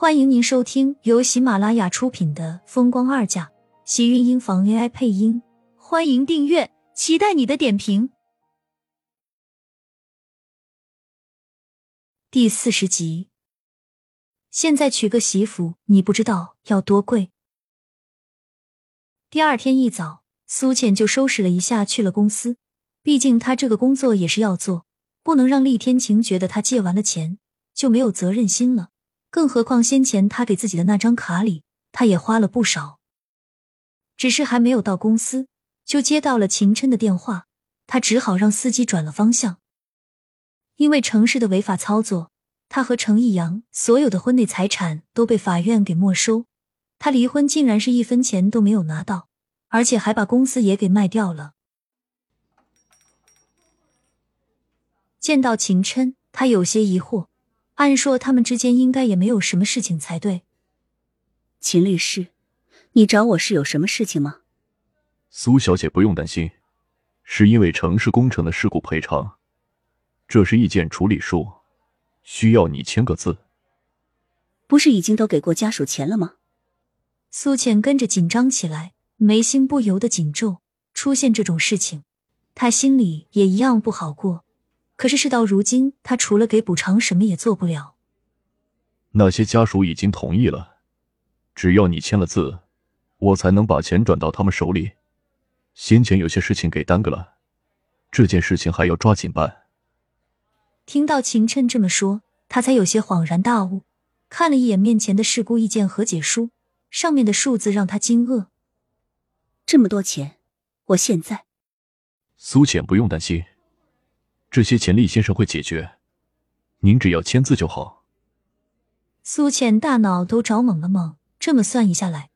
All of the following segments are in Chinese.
欢迎您收听由喜马拉雅出品的《风光二嫁》，喜运音房 AI 配音。欢迎订阅，期待你的点评。第四十集，现在娶个媳妇，你不知道要多贵。第二天一早，苏浅就收拾了一下去了公司。毕竟他这个工作也是要做，不能让厉天晴觉得他借完了钱就没有责任心了。更何况先前他给自己的那张卡里，他也花了不少。只是还没有到公司，就接到了秦琛的电话，他只好让司机转了方向。因为程氏的违法操作，他和程逸阳所有的婚内财产都被法院给没收，他离婚竟然是一分钱都没有拿到，而且还把公司也给卖掉了。见到秦琛，他有些疑惑。按说他们之间应该也没有什么事情才对。秦律师，你找我是有什么事情吗？苏小姐不用担心，是因为城市工程的事故赔偿，这是意见处理书，需要你签个字。不是已经都给过家属钱了吗？苏浅跟着紧张起来，眉心不由得紧皱。出现这种事情，她心里也一样不好过。可是事到如今，他除了给补偿，什么也做不了。那些家属已经同意了，只要你签了字，我才能把钱转到他们手里。先前有些事情给耽搁了，这件事情还要抓紧办。听到秦琛这么说，他才有些恍然大悟，看了一眼面前的事故意见和解书，上面的数字让他惊愕。这么多钱，我现在……苏浅不用担心。这些钱厉先生会解决，您只要签字就好。苏浅大脑都着猛了猛，这么算一下来，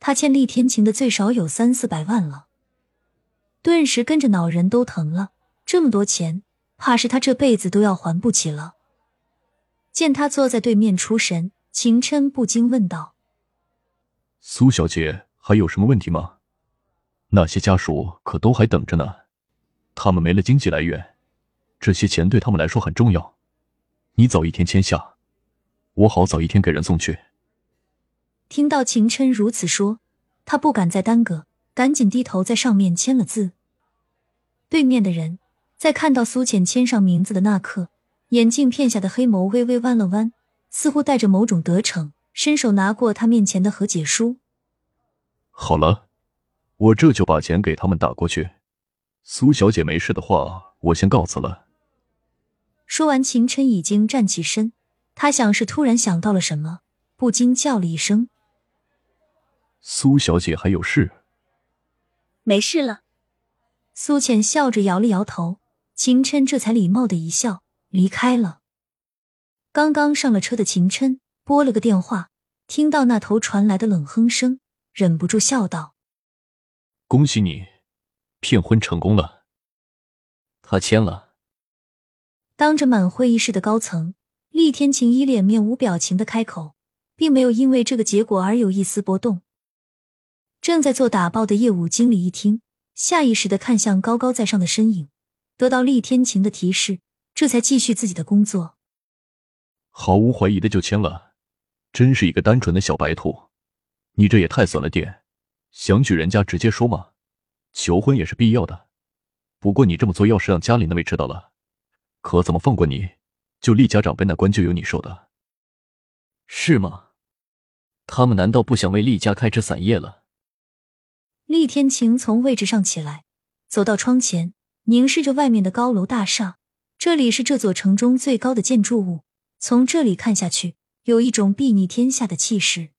他欠厉天晴的最少有三四百万了，顿时跟着脑仁都疼了。这么多钱，怕是他这辈子都要还不起了。见他坐在对面出神，秦琛不禁问道：“苏小姐还有什么问题吗？那些家属可都还等着呢，他们没了经济来源。”这些钱对他们来说很重要，你早一天签下，我好早一天给人送去。听到秦琛如此说，他不敢再耽搁，赶紧低头在上面签了字。对面的人在看到苏浅签上名字的那刻，眼镜片下的黑眸微微弯了弯，似乎带着某种得逞，伸手拿过他面前的和解书。好了，我这就把钱给他们打过去。苏小姐没事的话，我先告辞了。说完，秦琛已经站起身。他想是突然想到了什么，不禁叫了一声：“苏小姐，还有事？”“没事了。”苏浅笑着摇了摇头。秦琛这才礼貌的一笑，离开了。刚刚上了车的秦琛拨了个电话，听到那头传来的冷哼声，忍不住笑道：“恭喜你，骗婚成功了。他签了。”当着满会议室的高层，厉天晴一脸面无表情的开口，并没有因为这个结果而有一丝波动。正在做打包的业务经理一听，下意识的看向高高在上的身影，得到厉天晴的提示，这才继续自己的工作。毫无怀疑的就签了，真是一个单纯的小白兔。你这也太损了点，想娶人家直接说嘛，求婚也是必要的。不过你这么做，要是让家里那位知道了。可怎么放过你？就厉家长辈那关就由你受的，是吗？他们难道不想为厉家开枝散叶了？厉天晴从位置上起来，走到窗前，凝视着外面的高楼大厦。这里是这座城中最高的建筑物，从这里看下去，有一种睥睨天下的气势。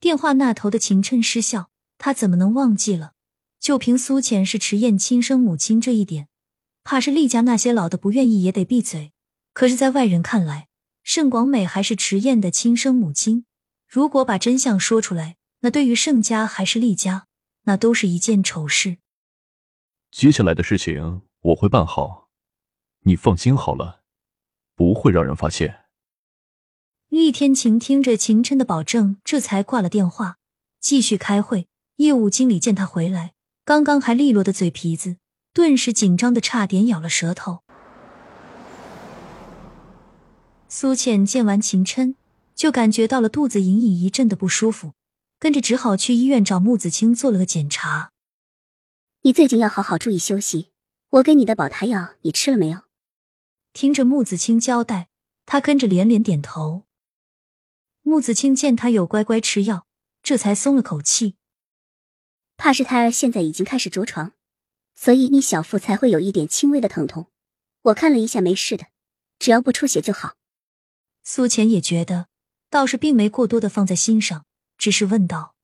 电话那头的秦琛失笑，他怎么能忘记了？就凭苏浅是迟燕亲生母亲这一点。怕是厉家那些老的不愿意也得闭嘴。可是，在外人看来，盛广美还是迟燕的亲生母亲。如果把真相说出来，那对于盛家还是厉家，那都是一件丑事。接下来的事情我会办好，你放心好了，不会让人发现。厉天晴听着秦琛的保证，这才挂了电话，继续开会。业务经理见他回来，刚刚还利落的嘴皮子。顿时紧张的差点咬了舌头。苏浅见完秦琛，就感觉到了肚子隐隐一阵的不舒服，跟着只好去医院找穆子清做了个检查。你最近要好好注意休息，我给你的保胎药你吃了没有？听着穆子清交代，他跟着连连点头。穆子清见他有乖乖吃药，这才松了口气。怕是胎儿现在已经开始着床，所以你小腹才会有一点轻微的疼痛。我看了一下，没事的，只要不出血就好。苏浅也觉得，倒是并没过多的放在心上，只是问道：“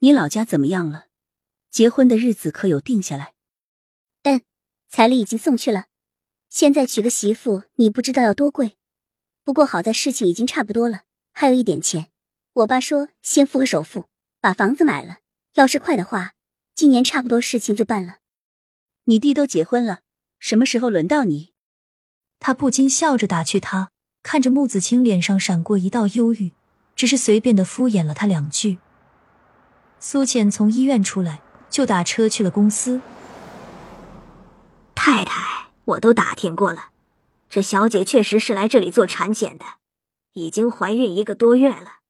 你老家怎么样了？结婚的日子可有定下来？”“嗯，彩礼已经送去了。现在娶个媳妇，你不知道要多贵。不过好在事情已经差不多了，还有一点钱。我爸说先付个首付，把房子买了。要是快的话，今年差不多事情就办了。你弟都结婚了，什么时候轮到你？”他不禁笑着打趣他。看着穆子清脸上闪过一道忧郁，只是随便的敷衍了他两句。苏浅从医院出来，就打车去了公司。太太，我都打听过了，这小姐确实是来这里做产检的，已经怀孕一个多月了。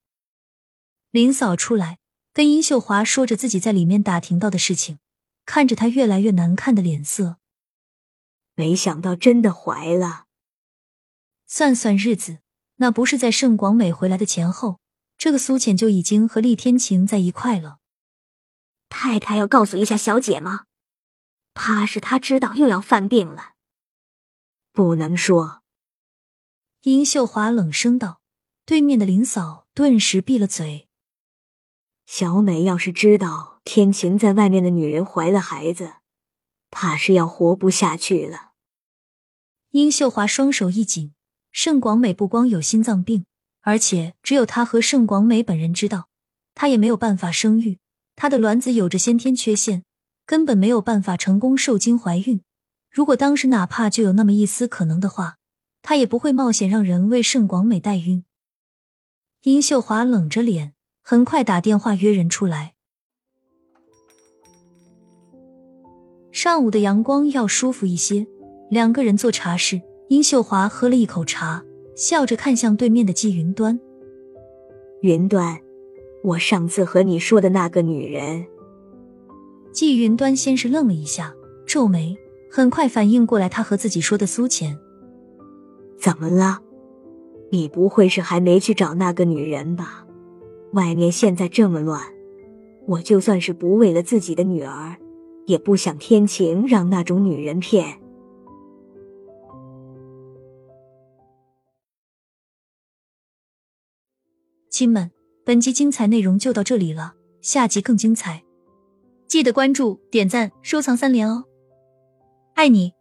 林嫂出来跟殷秀华说着自己在里面打听到的事情，看着她越来越难看的脸色，没想到真的怀了。算算日子，那不是在盛广美回来的前后，这个苏浅就已经和厉天晴在一块了。太太要告诉一下小姐吗？怕是她知道又要犯病了。不能说。殷秀华冷声道。对面的林嫂顿时闭了嘴。小美要是知道天晴在外面的女人怀了孩子，怕是要活不下去了。殷秀华双手一紧。盛广美不光有心脏病，而且只有她和盛广美本人知道，她也没有办法生育。她的卵子有着先天缺陷，根本没有办法成功受精怀孕。如果当时哪怕就有那么一丝可能的话，她也不会冒险让人为盛广美代孕。殷秀华冷着脸，很快打电话约人出来。上午的阳光要舒服一些，两个人做茶室。殷秀华喝了一口茶，笑着看向对面的季云端。云端，我上次和你说的那个女人。季云端先是愣了一下，皱眉，很快反应过来，他和自己说的苏浅。怎么了？你不会是还没去找那个女人吧？外面现在这么乱，我就算是不为了自己的女儿，也不想天晴让那种女人骗。亲们，本集精彩内容就到这里了，下集更精彩，记得关注、点赞、收藏三连哦，爱你！